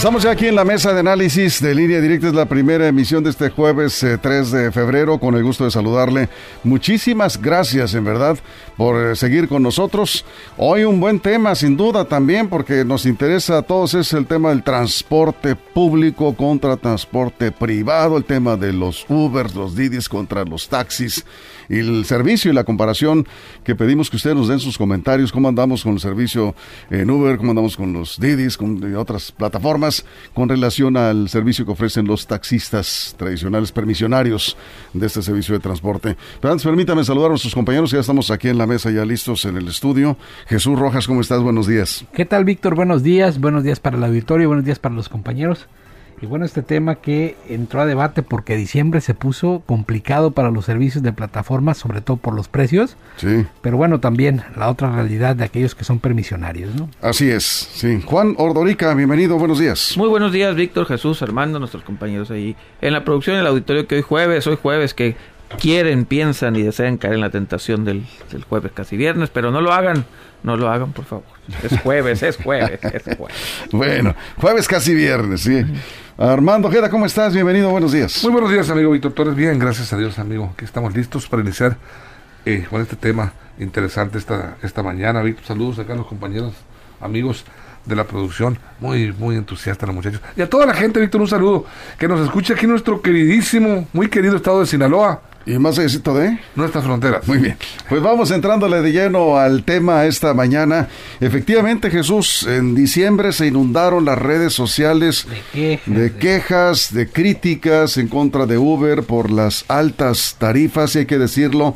Estamos ya aquí en la mesa de análisis de línea directa. Es la primera emisión de este jueves 3 eh, de febrero. Con el gusto de saludarle. Muchísimas gracias, en verdad, por eh, seguir con nosotros. Hoy un buen tema, sin duda, también, porque nos interesa a todos. Es el tema del transporte público contra transporte privado. El tema de los Ubers, los Didis contra los taxis y el servicio y la comparación que pedimos que ustedes nos den sus comentarios, cómo andamos con el servicio en Uber, cómo andamos con los Didis, con otras plataformas, con relación al servicio que ofrecen los taxistas tradicionales permisionarios de este servicio de transporte. Pero antes permítame saludar a nuestros compañeros, ya estamos aquí en la mesa, ya listos en el estudio. Jesús Rojas, ¿cómo estás? Buenos días. ¿Qué tal, Víctor? Buenos días, buenos días para el auditorio, buenos días para los compañeros. Y bueno, este tema que entró a debate porque diciembre se puso complicado para los servicios de plataformas, sobre todo por los precios. Sí. Pero bueno, también la otra realidad de aquellos que son permisionarios, ¿no? Así es, sí. Juan Ordorica, bienvenido, buenos días. Muy buenos días, Víctor, Jesús, Armando, nuestros compañeros ahí en la producción del auditorio que hoy jueves, hoy jueves que quieren, piensan y desean caer en la tentación del, del jueves casi viernes, pero no lo hagan, no lo hagan, por favor. Es jueves, es jueves, es jueves. Bueno, jueves casi viernes, sí. Armando Ojeda, ¿cómo estás? Bienvenido, buenos días. Muy buenos días, amigo Víctor Torres. Bien, gracias a Dios, amigo. Aquí estamos listos para iniciar eh, con este tema interesante esta, esta mañana. Víctor, saludos acá a los compañeros, amigos de la producción. Muy, muy entusiasta los muchachos. Y a toda la gente, Víctor, un saludo. Que nos escuche aquí nuestro queridísimo, muy querido estado de Sinaloa. Y más éxito de nuestras fronteras. Muy bien. Pues vamos entrándole de lleno al tema esta mañana. Efectivamente, Jesús, en diciembre se inundaron las redes sociales de quejas, de, quejas, de críticas en contra de Uber por las altas tarifas, y hay que decirlo,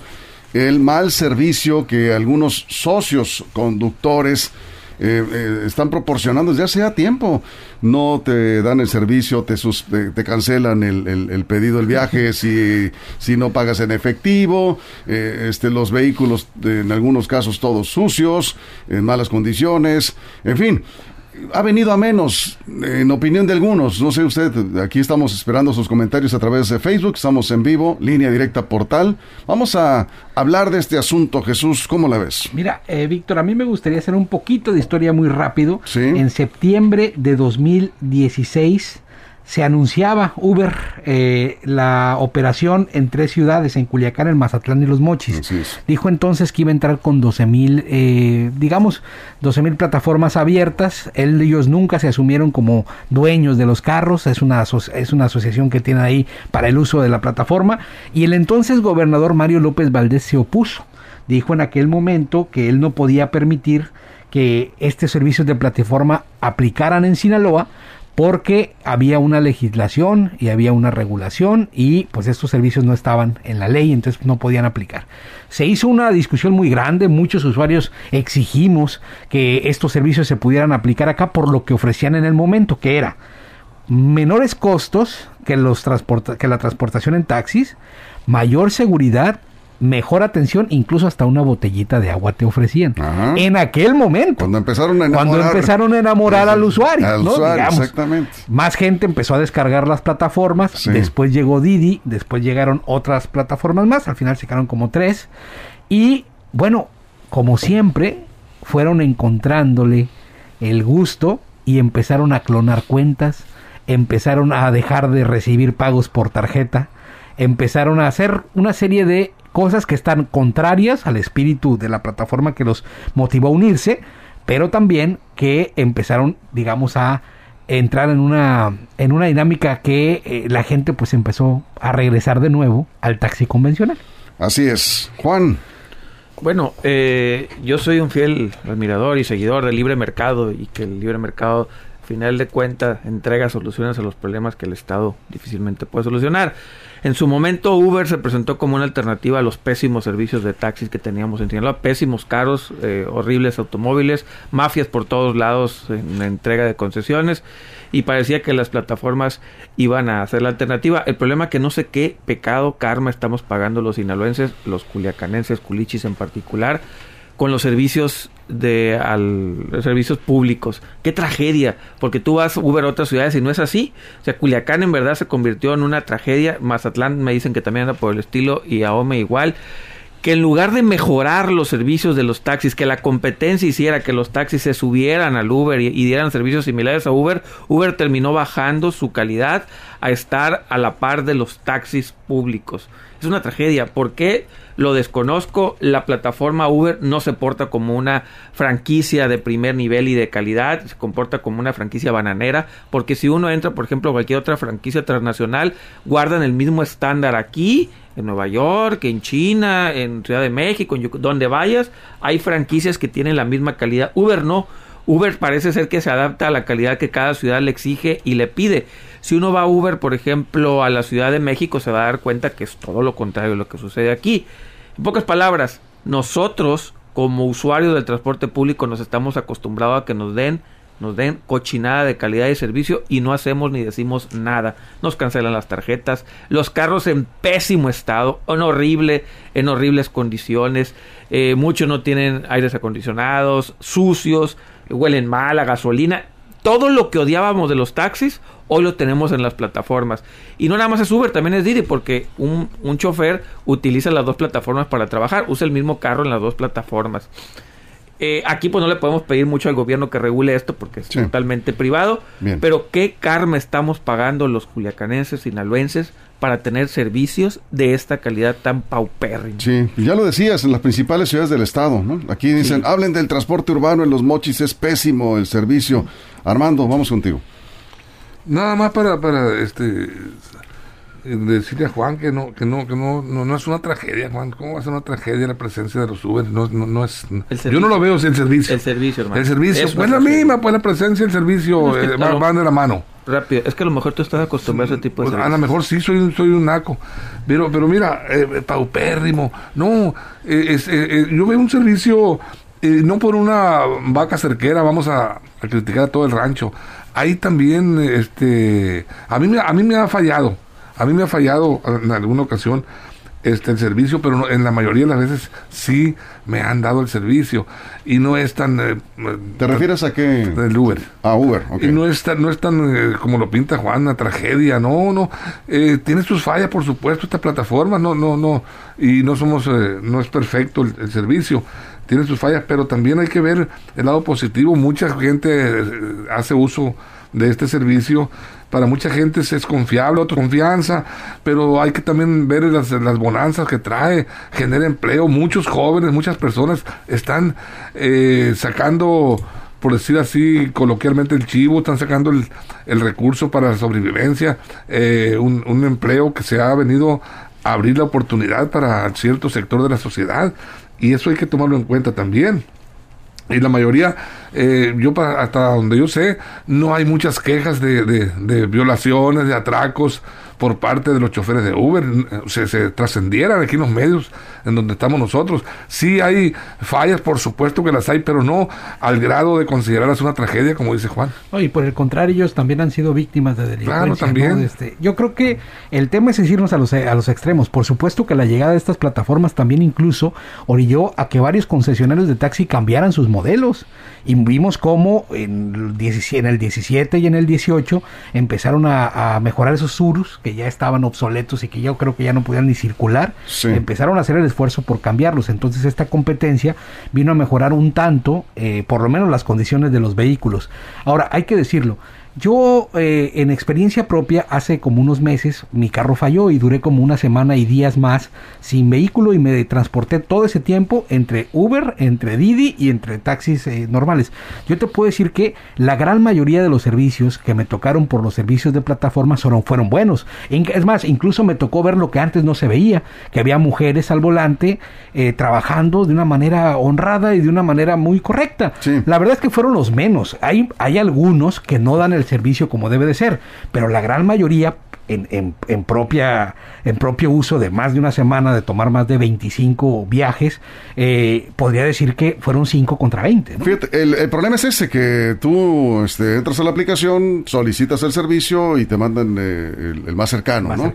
el mal servicio que algunos socios conductores eh, eh, están proporcionando desde hace ya tiempo. No te dan el servicio, te, sus, te, te, cancelan el, el, el, pedido del viaje si, si no pagas en efectivo, eh, este, los vehículos en algunos casos todos sucios, en malas condiciones, en fin ha venido a menos, en opinión de algunos. No sé usted, aquí estamos esperando sus comentarios a través de Facebook, estamos en vivo, línea directa portal. Vamos a hablar de este asunto, Jesús, ¿cómo la ves? Mira, eh, Víctor, a mí me gustaría hacer un poquito de historia muy rápido. ¿Sí? En septiembre de 2016 se anunciaba Uber eh, la operación en tres ciudades, en Culiacán, en Mazatlán y Los Mochis. Dijo entonces que iba a entrar con 12 mil, eh, digamos, 12 mil plataformas abiertas. Él, ellos nunca se asumieron como dueños de los carros, es una, es una asociación que tiene ahí para el uso de la plataforma. Y el entonces gobernador Mario López Valdés se opuso. Dijo en aquel momento que él no podía permitir que estos servicios de plataforma aplicaran en Sinaloa porque había una legislación y había una regulación y pues estos servicios no estaban en la ley, entonces no podían aplicar. Se hizo una discusión muy grande, muchos usuarios exigimos que estos servicios se pudieran aplicar acá por lo que ofrecían en el momento, que era menores costos que, los que la transportación en taxis, mayor seguridad mejor atención, incluso hasta una botellita de agua te ofrecían. Ajá. En aquel momento. Cuando empezaron a enamorar. Cuando empezaron a enamorar al usuario. Al ¿no? usuario, exactamente. Más gente empezó a descargar las plataformas. Sí. Después llegó Didi. Después llegaron otras plataformas más. Al final se quedaron como tres. Y bueno, como siempre, fueron encontrándole el gusto y empezaron a clonar cuentas. Empezaron a dejar de recibir pagos por tarjeta. Empezaron a hacer una serie de cosas que están contrarias al espíritu de la plataforma que los motivó a unirse, pero también que empezaron, digamos, a entrar en una en una dinámica que eh, la gente pues empezó a regresar de nuevo al taxi convencional. Así es. Juan. Bueno, eh, yo soy un fiel admirador y seguidor del libre mercado y que el libre mercado final de cuentas entrega soluciones a los problemas que el Estado difícilmente puede solucionar. En su momento Uber se presentó como una alternativa a los pésimos servicios de taxis que teníamos en Sinaloa, pésimos, caros, eh, horribles automóviles, mafias por todos lados en la entrega de concesiones y parecía que las plataformas iban a ser la alternativa. El problema es que no sé qué pecado, karma estamos pagando los sinaloenses, los culiacanenses, culichis en particular, con los servicios de al, servicios públicos. Qué tragedia, porque tú vas Uber a otras ciudades y no es así. O sea, Culiacán en verdad se convirtió en una tragedia. Mazatlán me dicen que también anda por el estilo y Ahome igual. Que en lugar de mejorar los servicios de los taxis, que la competencia hiciera que los taxis se subieran al Uber y, y dieran servicios similares a Uber, Uber terminó bajando su calidad a estar a la par de los taxis públicos. Es una tragedia. ¿Por qué? Lo desconozco. La plataforma Uber no se porta como una franquicia de primer nivel y de calidad, se comporta como una franquicia bananera, porque si uno entra, por ejemplo, a cualquier otra franquicia transnacional, guardan el mismo estándar aquí, en Nueva York, en China, en Ciudad de México, en donde vayas, hay franquicias que tienen la misma calidad. Uber no. Uber parece ser que se adapta a la calidad que cada ciudad le exige y le pide. Si uno va a Uber, por ejemplo, a la Ciudad de México, se va a dar cuenta que es todo lo contrario de lo que sucede aquí. En pocas palabras, nosotros como usuarios del transporte público nos estamos acostumbrados a que nos den nos den cochinada de calidad de servicio y no hacemos ni decimos nada. Nos cancelan las tarjetas, los carros en pésimo estado, en horrible, en horribles condiciones, eh, muchos no tienen aires acondicionados, sucios, huelen mal a gasolina todo lo que odiábamos de los taxis, hoy lo tenemos en las plataformas. Y no nada más es Uber, también es Didi, porque un, un chofer utiliza las dos plataformas para trabajar, usa el mismo carro en las dos plataformas. Eh, aquí pues no le podemos pedir mucho al gobierno que regule esto porque es totalmente privado. Pero qué karma estamos pagando los culiacanenses, sinaloenses para tener servicios de esta calidad tan paupérrima. Sí, ya lo decías, en las principales ciudades del estado, ¿no? Aquí dicen, hablen del transporte urbano en los mochis, es pésimo el servicio. Armando, vamos contigo. Nada más para, para este decirle a Juan que no que no que no, no, es una tragedia Juan cómo va a ser una tragedia la presencia de los Uber no, no, es yo no lo veo es el servicio el servicio hermano el servicio pues la misma pues la presencia el servicio eh, van, de la mano rápido es que a lo mejor tú estás acostumbrado a ese tipo de pues, a lo mejor sí soy soy un naco. Pero pero mira eh, paupérrimo. No eh, yo veo un servicio no por una vaca cerquera vamos a, a criticar a todo el rancho. Ahí también este a mí a mí me ha fallado. A mí me ha fallado en alguna ocasión este el servicio, pero en la mayoría de las veces sí me han dado el servicio y no es tan eh, ¿Te refieres a qué? El Uber. A Uber, Y no es tan, no es tan eh, como lo pinta Juan, una tragedia, no, no. Eh, tiene sus fallas, por supuesto, esta plataforma, no, no, no. Y no somos, no es perfecto el, servicio tiene sus fallas, pero también hay que ver el lado positivo. Mucha gente hace uso de este servicio para mucha gente es confiable, otra confianza, pero hay que también ver las, las bonanzas que trae, genera empleo, muchos jóvenes, muchas personas están eh, sacando por decir así coloquialmente el chivo, están sacando el, el recurso para la sobrevivencia, eh, un, un, empleo que se ha venido a abrir la oportunidad para cierto sector de la sociedad y eso hay que tomarlo en cuenta también. Y la mayoría, eh, yo hasta donde yo sé, no hay muchas quejas de, de, de violaciones, de atracos por parte de los choferes de Uber se, se trascendieran aquí en los medios en donde estamos nosotros. Sí hay fallas, por supuesto que las hay, pero no al grado de considerarlas una tragedia, como dice Juan. y por el contrario, ellos también han sido víctimas de delincuencia. Claro, también. Este, yo creo que el tema es decirnos a los, a los extremos. Por supuesto que la llegada de estas plataformas también incluso orilló a que varios concesionarios de taxi cambiaran sus modelos. Y vimos cómo en el, en el 17 y en el 18 empezaron a, a mejorar esos surus que ya estaban obsoletos y que yo creo que ya no podían ni circular, empezaron a hacer el esfuerzo por cambiarlos. Entonces esta competencia vino a mejorar un tanto, eh, por lo menos las condiciones de los vehículos. Ahora, hay que decirlo, Yo, eh, en experiencia propia, hace como unos meses mi carro falló y duré como una semana y días más sin vehículo y me transporté todo ese tiempo entre Uber, entre Didi y entre taxis eh, normales. Yo te puedo decir que la gran mayoría de los servicios que me tocaron por los servicios de plataforma fueron, fueron buenos. Es más, incluso me tocó ver lo que antes no se veía, que había mujeres al volante eh, trabajando de una manera honrada y de una manera muy correcta. La verdad es que fueron los menos. Hay, hay algunos que no dan el servicio como debe de ser, pero la gran mayoría en, en, propia, en propio uso de más de una semana, de tomar más de 25 viajes, eh, podría decir que fueron 5 contra 20. Fíjate, el, problema es ese, que tú este, entras a la aplicación, solicitas el servicio y te mandan eh, el, más cercano, ¿no?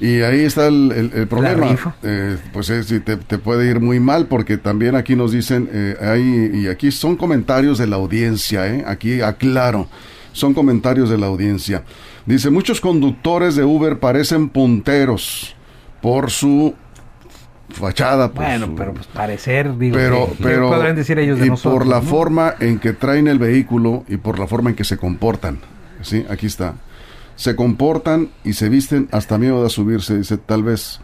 Y ahí está el, problema. Eh, pues te, te, puede ir muy mal porque también aquí nos dicen, hay, y aquí son comentarios de la audiencia, aquí aclaro son comentarios de la audiencia. Dice, muchos conductores de Uber parecen punteros por su fachada. bueno, pero pues parecer, digo, pero, pero podrán decir ellos de y por la forma en que traen el vehículo y por la forma en que se comportan. Sí, aquí está. Se comportan y se visten hasta miedo de subirse, dice, tal vez.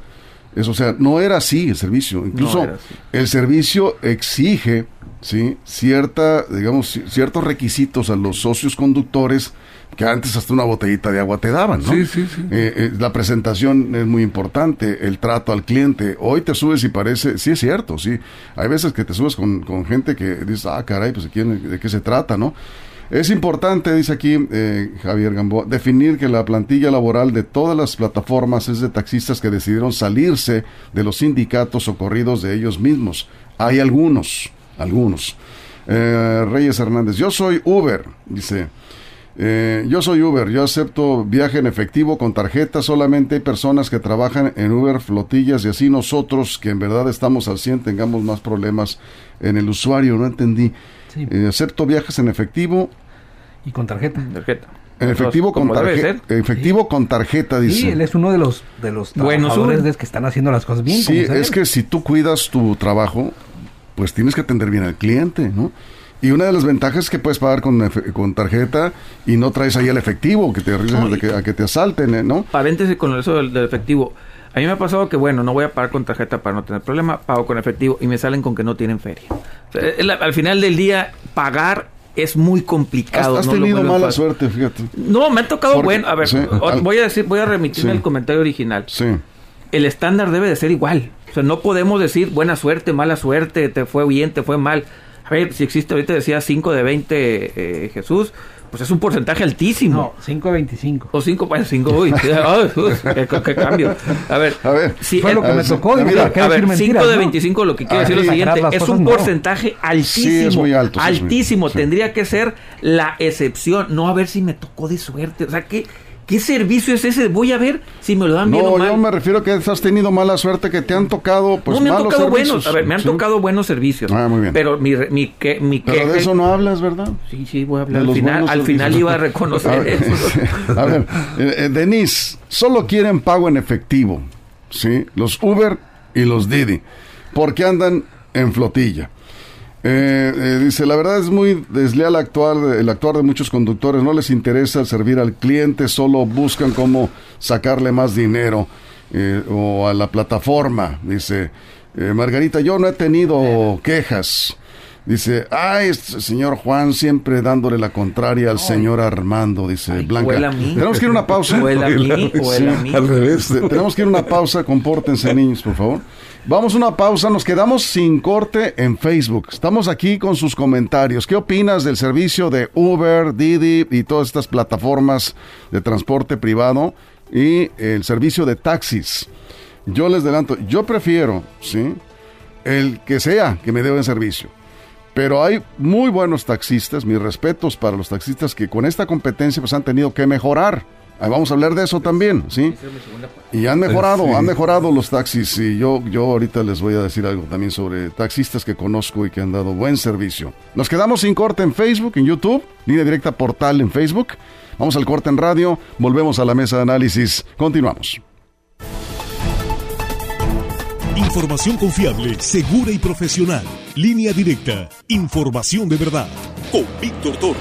Eso, o sea, no era así el servicio. Incluso el servicio exige ¿sí? Cierta, digamos, ciertos requisitos a los socios conductores que antes hasta una botellita de agua te daban, ¿no? Sí, sí, sí. Eh, eh, la presentación es muy importante, el trato al cliente. Hoy te subes y parece, sí es cierto, sí. Hay veces que te subes con, gente que dices, ah, caray, pues ¿de, qué se trata, no? Es importante, dice aquí eh, Javier Gamboa, definir que la plantilla laboral de todas las plataformas es de taxistas que decidieron salirse de los sindicatos o corridos de ellos mismos. Hay algunos, algunos. Eh, Reyes Hernández, yo soy Uber, dice. Eh, yo soy Uber, yo acepto viaje en efectivo con tarjeta, solamente hay personas que trabajan en Uber, flotillas y así nosotros que en verdad estamos al 100 tengamos más problemas en el usuario, no entendí. Eh, acepto viajes en efectivo. Y con tarjeta. Tarjeta. En efectivo con tarjeta. Efectivo con tarjeta, dice. Sí, él es uno de los de los trabajadores que están haciendo las cosas bien. Sí, es que si tú cuidas tu trabajo, pues tienes que atender bien al cliente, ¿no? Y una de las ventajas es que puedes pagar con, con tarjeta y no traes ahí el efectivo, que te a que te asalten, ¿eh? ¿no? Paréntesis con eso del, efectivo. A mí me ha pasado que, bueno, no voy a pagar con tarjeta para no tener problema, pago con efectivo y me salen con que no tienen feria. al final del día, pagar es muy complicado. Has, tenido mala suerte, fíjate. No, me ha tocado bueno. A ver, voy a decir, voy a remitirme al comentario original. Sí. El estándar debe de ser igual no podemos decir buena suerte, mala suerte, te fue bien, te fue mal. A ver, si existe, ahorita decía 5 de 20 eh, Jesús, pues es un porcentaje altísimo. No, 5 de 25. O 5 para 5, uy, qué, cambio. A ver, a ver si fue lo que me tocó. a ver, 5 de 25 lo que quiero decir es lo siguiente, es un porcentaje altísimo. Sí, es muy alto. altísimo, tendría que ser la excepción, no a ver si me tocó de suerte. O sea, que ¿Qué servicio es ese? Voy a ver si me lo dan bien o mal. No, yo me refiero a que has tenido mala suerte, que te han tocado pues No, me han tocado buenos, a ver, me han tocado buenos servicios. Ah, muy bien. Pero mi, mi, que, mi Pero de eso no hablas, ¿verdad? Sí, sí, voy a hablar. Al final, al final iba a reconocer eso. a ver, eh, eh, Denise, solo quieren pago en efectivo, ¿sí? Los Uber y los Didi, porque andan en flotilla. Eh, eh, dice, la verdad es muy desleal actuar, el actuar de muchos conductores, no les interesa servir al cliente, solo buscan cómo sacarle más dinero eh, o a la plataforma. Dice, Margarita, yo no he tenido quejas. Dice, ay, este señor Juan siempre dándole la contraria al señor Armando, dice Blanca. Tenemos que ir a una pausa. Al revés. Tenemos que ir a una pausa, compórtense niños, por favor. Vamos a una pausa, nos quedamos sin corte en Facebook. Estamos aquí con sus comentarios. ¿Qué opinas del servicio de Uber, Didi y todas estas plataformas de transporte privado y el servicio de taxis? Yo les adelanto, yo prefiero, ¿sí? El que sea que me dé buen servicio. Pero hay muy buenos taxistas, mis respetos para los taxistas que con esta competencia pues han tenido que mejorar vamos a hablar de eso también, ¿sí? Y han mejorado, han mejorado los taxis y yo, yo ahorita les voy a decir algo también sobre taxistas que conozco y que han dado buen servicio. Nos quedamos sin corte en Facebook, en YouTube, línea directa portal en Facebook. Vamos al corte en radio, volvemos a la mesa de análisis, continuamos. Información confiable, segura y profesional. Línea directa, información de verdad. Con Víctor Toro.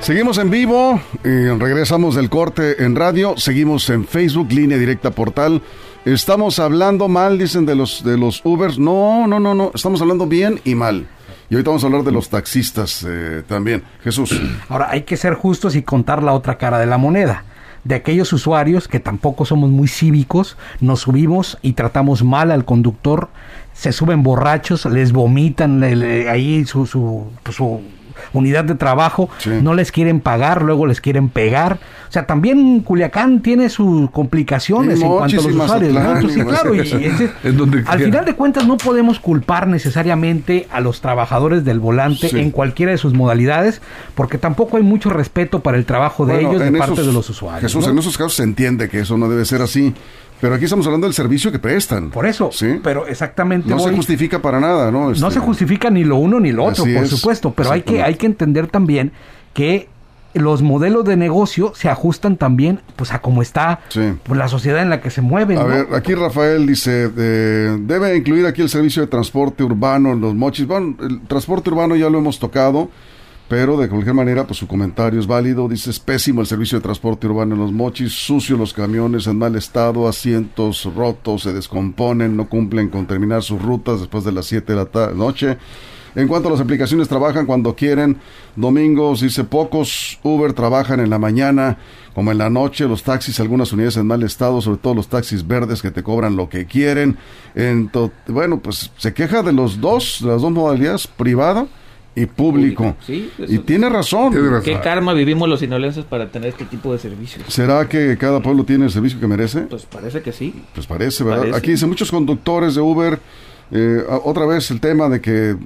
Seguimos en vivo, regresamos del corte en radio, seguimos en Facebook, línea directa portal. Estamos hablando mal, dicen de los de los Ubers. No, no, no, no, estamos hablando bien y mal. Y ahorita vamos a hablar de los taxistas eh, también. Jesús. Ahora, hay que ser justos y contar la otra cara de la moneda de aquellos usuarios que tampoco somos muy cívicos, nos subimos y tratamos mal al conductor, se suben borrachos, les vomitan ahí su, su, su unidad de trabajo, no les quieren pagar, luego les quieren pegar. O sea, también Culiacán tiene sus complicaciones en cuanto a los usuarios. claro, al final de cuentas no podemos culpar necesariamente a los trabajadores del volante en cualquiera de sus modalidades, porque tampoco hay mucho respeto para el trabajo de ellos de parte de los usuarios. Jesús, en esos casos se entiende que eso no debe ser así. Pero aquí estamos hablando del servicio que prestan. Por eso, ¿sí? pero exactamente. No se justifica para nada, ¿no? No se este, justifica ni lo uno ni lo otro, por supuesto, pero hay que, hay que entender también que los modelos de negocio se ajustan también pues a cómo está pues, la sociedad en la que se mueven. A ver, aquí Rafael dice, debe incluir aquí el servicio de transporte urbano en los mochis. Bueno, el transporte urbano ya lo hemos tocado. Pero de cualquier manera, pues su comentario es válido. Dice, es pésimo el servicio de transporte urbano en los mochis, sucio los camiones, en mal estado, asientos rotos, se descomponen, no cumplen con terminar sus rutas después de las 7 de la noche. En cuanto a las aplicaciones, trabajan cuando quieren. Domingos, dice, pocos Uber trabajan en la mañana como en la noche. Los taxis, algunas unidades en mal estado, sobre todo los taxis verdes que te cobran lo que quieren. En bueno, pues se queja de los dos, de las dos modalidades, privada y público. y tiene razón. ¿Qué karma vivimos los sinolenses para tener este tipo de servicios? ¿Será que cada pueblo tiene el servicio que merece? Pues parece que sí. Pues parece, ¿verdad? Aquí dice muchos conductores de Uber, eh, otra vez el tema de que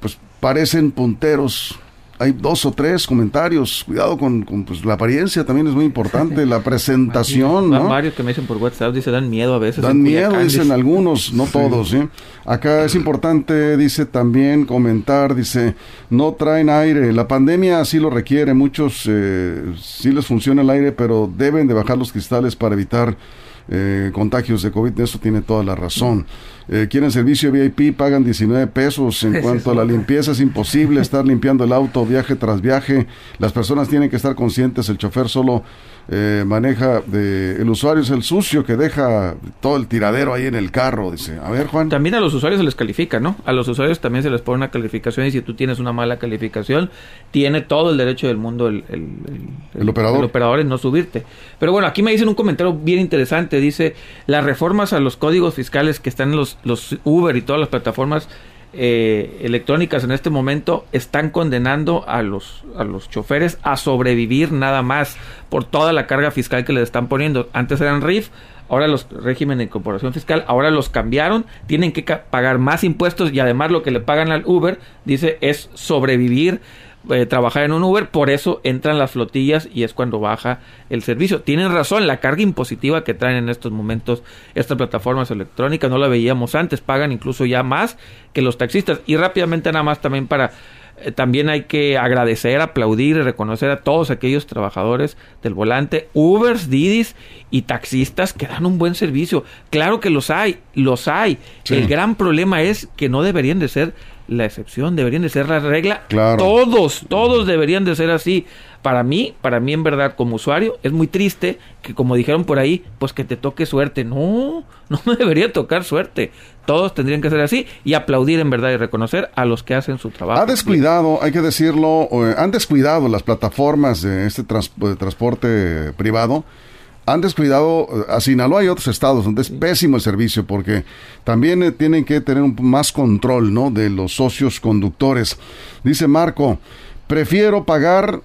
pues parecen punteros hay dos o tres comentarios. Cuidado con, pues, la apariencia, también es muy importante. La presentación, ¿no? varios que me dicen por WhatsApp, dice, dan miedo a veces. Dan miedo, dicen algunos, no todos, ¿eh? Acá es importante, dice también, comentar, dice, no traen aire. La pandemia así lo requiere. Muchos eh, sí les funciona el aire, pero deben de bajar los cristales para evitar eh, contagios de COVID. Eso tiene toda la razón eh, quieren servicio VIP, pagan 19 pesos. En cuanto a la limpieza, es imposible estar limpiando el auto viaje tras viaje. Las personas tienen que estar conscientes, el chofer solo eh, maneja, de, el usuario es el sucio que deja todo el tiradero ahí en el carro, dice. A ver, Juan. También a los usuarios se les califica, ¿no? A los usuarios también se les pone una calificación y si tú tienes una mala calificación, tiene todo el derecho del mundo el, el, operador. el operador en no subirte. Pero bueno, aquí me dicen un comentario bien interesante, dice, las reformas a los códigos fiscales que están en los los Uber y todas las plataformas eh, electrónicas en este momento están condenando a los, a los choferes a sobrevivir nada más por toda la carga fiscal que les están poniendo. Antes eran RIF, ahora los régimen de incorporación fiscal, ahora los cambiaron, tienen que pagar más impuestos y además lo que le pagan al Uber, dice, es sobrevivir eh, trabajar en un Uber, por eso entran las flotillas y es cuando baja el servicio. Tienen razón, la carga impositiva que traen en estos momentos estas plataformas electrónicas no la veíamos antes, pagan incluso ya más que los taxistas. Y rápidamente nada más también para eh, también hay que agradecer, aplaudir y reconocer a todos aquellos trabajadores del volante, Ubers, Didis y taxistas que dan un buen servicio. Claro que los hay, los hay. El gran problema es que no deberían de ser la excepción, deberían de ser la regla. Todos, todos deberían de ser así. Para mí, para mí en verdad como usuario, es muy triste que como dijeron por ahí, pues que te toque suerte. No, no me debería tocar suerte. Todos tendrían que ser así y aplaudir en verdad y reconocer a los que hacen su trabajo. Ha descuidado, hay que decirlo, han descuidado las plataformas de este de transporte privado han descuidado a Sinaloa y otros estados donde es pésimo el servicio porque también eh, tienen que tener un, más control ¿no? de los socios conductores. Dice Marco, prefiero pagar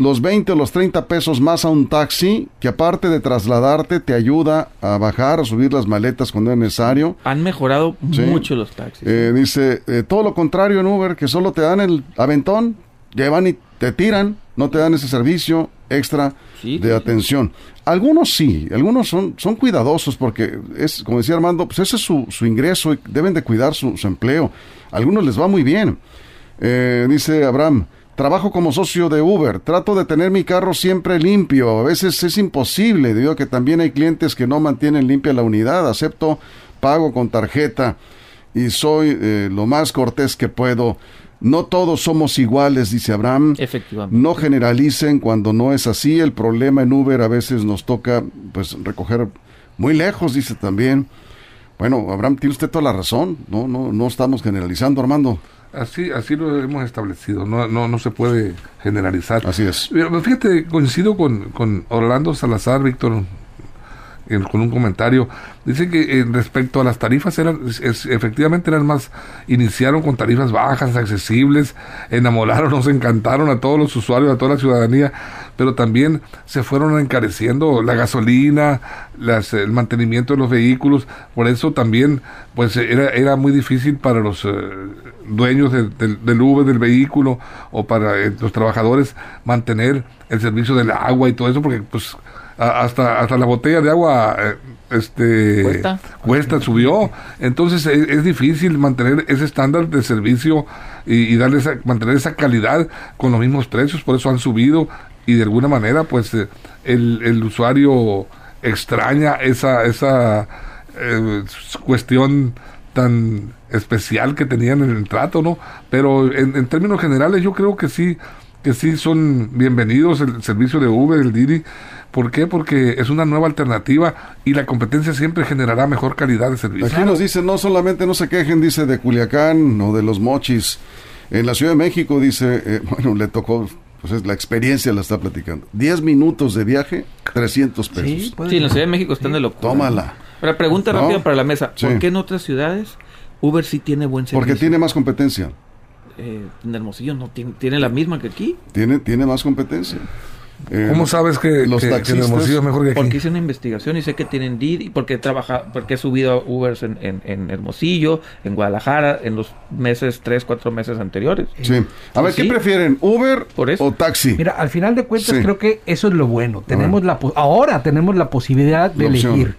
los 20 o los 30 pesos más a un taxi que aparte de trasladarte te ayuda a bajar, a subir las maletas cuando es necesario. Han mejorado mucho los taxis. Eh, dice, eh, todo lo contrario en Uber, que solo te dan el aventón, llevan y te tiran, no te dan ese servicio extra de atención. Algunos sí, algunos son, son cuidadosos porque es, como decía Armando, pues ese es su, su ingreso y deben de cuidar su, empleo. algunos les va muy bien. Eh, dice Abraham, trabajo como socio de Uber, trato de tener mi carro siempre limpio, a veces es imposible, debido a que también hay clientes que no mantienen limpia la unidad, acepto pago con tarjeta. y soy eh, lo más cortés que puedo. No todos somos iguales, dice Abraham. Efectivamente. No generalicen cuando no es así. El problema en Uber a veces nos toca pues recoger muy lejos, dice también. Bueno, Abraham, tiene usted toda la razón. No, no, no estamos generalizando, Armando. Así, así lo hemos establecido, no, no, no se puede generalizar. Así es. Pero fíjate, coincido con, con Orlando Salazar, Víctor, con un comentario. Dice que en respecto a las tarifas, eran efectivamente eran más, iniciaron con tarifas bajas, accesibles, enamoraron, nos encantaron a todos los usuarios, a toda la ciudadanía, pero también se fueron encareciendo la gasolina, las, el mantenimiento de los vehículos, por eso también pues era, era muy difícil para los eh, dueños del, del Uber, del vehículo, o para eh, los trabajadores mantener el servicio del agua y todo eso, porque pues hasta, hasta la botella de agua eh, este cuesta, subió. Entonces es, difícil mantener ese estándar de servicio y, darle esa, mantener esa calidad con los mismos precios, por eso han subido y de alguna manera pues eh, el, el, usuario extraña esa, esa eh, cuestión tan especial que tenían en el trato, ¿no? Pero en, en términos generales yo creo que sí, que sí son bienvenidos el servicio de Uber, el Didi ¿Por qué? Porque es una nueva alternativa y la competencia siempre generará mejor calidad de servicio. Aquí nos dice, no solamente no se quejen, dice, de Culiacán o de los mochis. En la Ciudad de México, dice, eh, bueno, le tocó, pues es la experiencia la está platicando. 10 minutos de viaje, 300 pesos. Sí, en la Ciudad de México están de locura. Tómala. Ahora, pregunta rápida para la mesa. ¿Por qué en otras ciudades Uber sí tiene buen servicio? Porque tiene más competencia. Eh, en Hermosillo no tiene, tiene la misma que aquí. Tiene, tiene más competencia. Eh, ¿Cómo sabes que los taxistas, es mejor que aquí? Porque hice una investigación y sé que tienen Didi, porque he trabajado, porque he subido Ubers en, en, Hermosillo, en Guadalajara, en los meses, tres, cuatro meses anteriores. Sí. A ver, ¿qué prefieren, Uber o taxi? Mira, al final de cuentas creo que eso es lo bueno. Tenemos la ahora tenemos la posibilidad de elegir.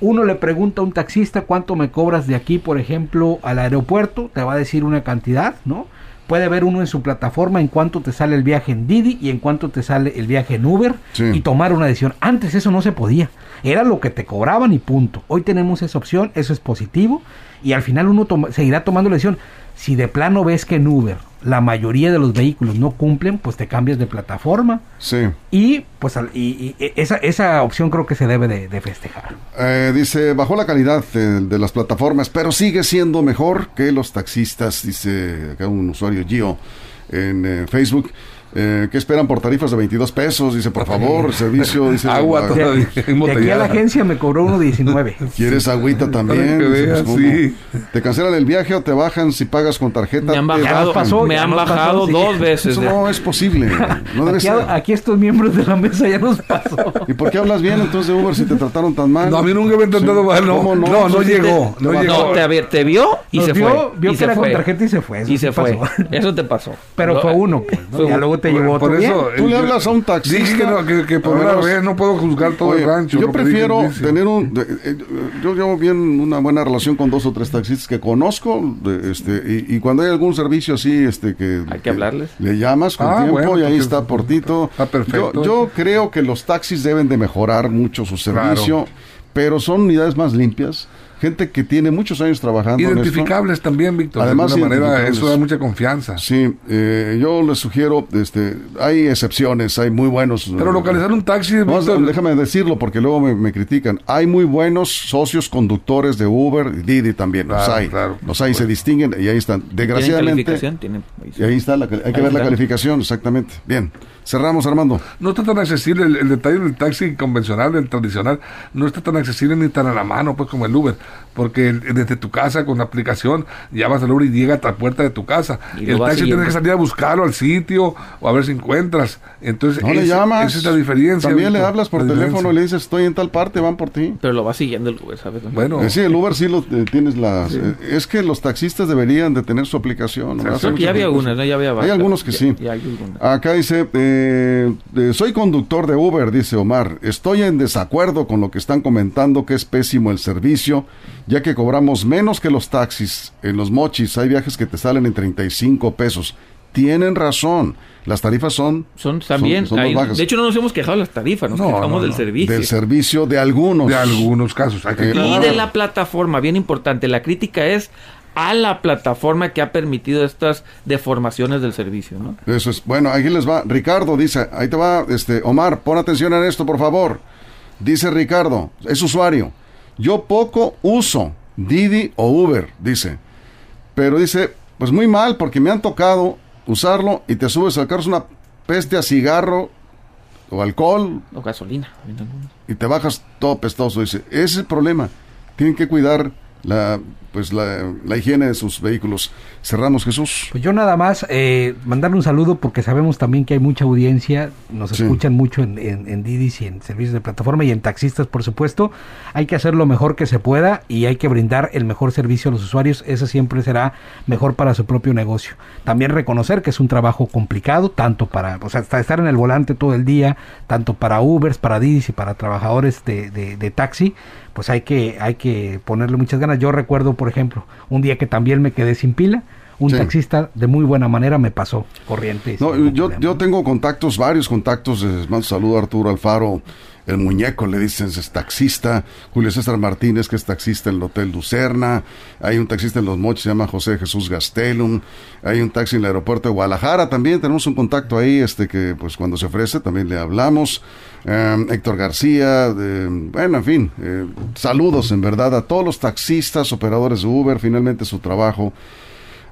Uno le pregunta a un taxista cuánto me cobras de aquí, por ejemplo, al aeropuerto, te va a decir una cantidad, ¿no? Puede ver uno en su plataforma en cuánto te sale el viaje en Didi y en cuánto te sale el viaje en Uber y tomar una decisión. Antes eso no se podía. Era lo que te cobraban y punto. Hoy tenemos esa opción, eso es positivo y al final uno seguirá tomando la decisión. Si de plano ves que en Uber la mayoría de los vehículos no cumplen, pues te cambias de plataforma. Sí. Y pues y, esa, esa opción creo que se debe de, festejar. Eh, dice, bajó la calidad de, las plataformas, pero sigue siendo mejor que los taxistas, dice acá un usuario Gio en eh, Facebook. Eh, ¿Qué esperan por tarifas de 22 pesos? Dice, por favor, servicio. Dice, Agua todavía. De, aquí a la agencia me cobró uno 19. ¿Quieres agüita también? Pues, ¿Te cancelan el viaje o te bajan si pagas con tarjeta? Me han bajado, me han bajado dos veces. Eso no es posible. No aquí, aquí, estos miembros de la mesa ya nos pasó. ¿Y por qué hablas bien entonces de Uber si te trataron tan mal? No, a mí nunca me han tratado mal. No, no, no, llegó. No, llegó. Te, te, vio y se fue. Vio que era con tarjeta y se fue. Y se fue. Eso te pasó. Pero fue uno. Pues, luego te llevó otro. Tú le hablas a un taxista. Dije que, no, que, por una vez no puedo juzgar todo el rancho. Yo prefiero tener un. Eh, yo llevo bien una buena relación con dos o tres taxistas que conozco. este y, cuando hay algún servicio así, este que. Hay que hablarles. Le llamas con ah, tiempo y ahí está Portito. Ah, perfecto. Yo, creo que los taxis deben de mejorar mucho su servicio, pero son unidades más limpias gente que tiene muchos años trabajando. Identificables también, Víctor. Además, de manera, eso da mucha confianza. Sí, eh, yo les sugiero, este, hay excepciones, hay muy buenos. Pero localizar un taxi. déjame decirlo porque luego me, critican. Hay muy buenos socios conductores de Uber y Didi también. los hay. los hay, se distinguen y ahí están. Desgraciadamente. y ahí está, hay que ver la calificación, exactamente. Bien. Cerramos, Armando. No está tan accesible el, detalle del taxi convencional, del tradicional, no está tan accesible ni tan a la mano, pues como el Uber, porque desde tu casa con la aplicación ya vas al Uber y llega a la puerta de tu casa. el taxi tienes que salir a buscarlo al sitio o a ver si encuentras. Entonces, no le llamas. Esa es la diferencia. También le hablas por teléfono y le dices, estoy en tal parte, van por ti. Pero lo va siguiendo el Uber, ¿sabes? Bueno. Eh, sí, el Uber sí lo eh, tienes las... Eh, es que los taxistas deberían de tener su aplicación. ya había algunas, ¿no? Ya había Hay algunos que sí. Acá dice... Eh, soy conductor de Uber, dice Omar. Estoy en desacuerdo con lo que están comentando que es pésimo el servicio, ya que cobramos menos que los taxis. En los mochis hay viajes que te salen en 35 pesos. Tienen razón. Las tarifas son, son también bajas. De hecho, no nos hemos quejado de las tarifas, nos quejamos del servicio. Del servicio de algunos. De algunos casos. y de la plataforma, bien importante. La crítica es a la plataforma que ha permitido estas deformaciones del servicio, ¿no? Eso es. Bueno, aquí les va. Ricardo dice, ahí te va, este, Omar, pon atención en esto, por favor. Dice Ricardo, es usuario. Yo poco uso Didi o Uber, dice. Pero dice, pues muy mal, porque me han tocado usarlo y te subes al carro, es una peste a cigarro o alcohol. O gasolina. Y te bajas todo pestoso. Dice, ese es el problema. Tienen que cuidar la pues la, higiene de sus vehículos. Cerramos, Jesús. Pues yo nada más eh, mandarle un saludo porque sabemos también que hay mucha audiencia, nos escuchan mucho en, en, Didis y en servicios de plataforma y en taxistas, por supuesto. Hay que hacer lo mejor que se pueda y hay que brindar el mejor servicio a los usuarios. Ese siempre será mejor para su propio negocio. También reconocer que es un trabajo complicado, tanto para, o sea, estar en el volante todo el día, tanto para Ubers, para Didis y para trabajadores de, de, de taxi pues hay que, hay que ponerle muchas ganas. Yo recuerdo, por ejemplo, un día que también me quedé sin pila, un taxista de muy buena manera me pasó corriente. No, yo, yo tengo contactos, varios contactos. Les mando saludo a Arturo Alfaro, el muñeco, le dicen, es taxista. Julio César Martínez, que es taxista en el Hotel Lucerna. Hay un taxista en Los Mochis, se llama José Jesús Gastelum. Hay un taxi en el aeropuerto de Guadalajara también. Tenemos un contacto ahí, este que pues cuando se ofrece también le hablamos. Em, Héctor García, bueno, en fin, eh, saludos en verdad a todos los taxistas, operadores de Uber, finalmente su trabajo.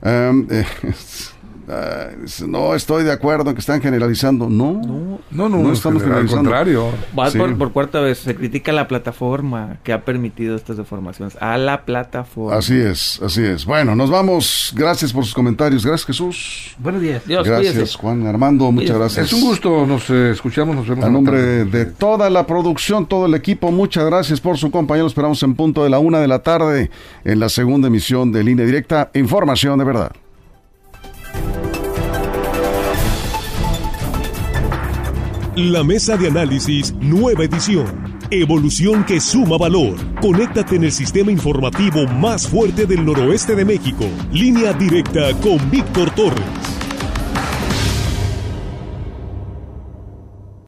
Em, Ah, no estoy de acuerdo en que están generalizando. No, no, no, no, estamos generalizando. Al contrario. por, cuarta vez, se critica la plataforma que ha permitido estas deformaciones. A la plataforma. Así es, así es. Bueno, nos vamos. Gracias por sus comentarios. Gracias, Jesús. Buenos días. gracias, Juan Armando. Muchas gracias. Es un gusto. Nos eh, escuchamos, nos vemos. A nombre de toda la producción, todo el equipo, muchas gracias por su compañía. esperamos en punto de la una de la tarde en la segunda emisión de Línea Directa. Información de verdad. La mesa de análisis, nueva edición. Evolución que suma valor. Conéctate en el sistema informativo más fuerte del noroeste de México. Línea directa con Víctor Torres.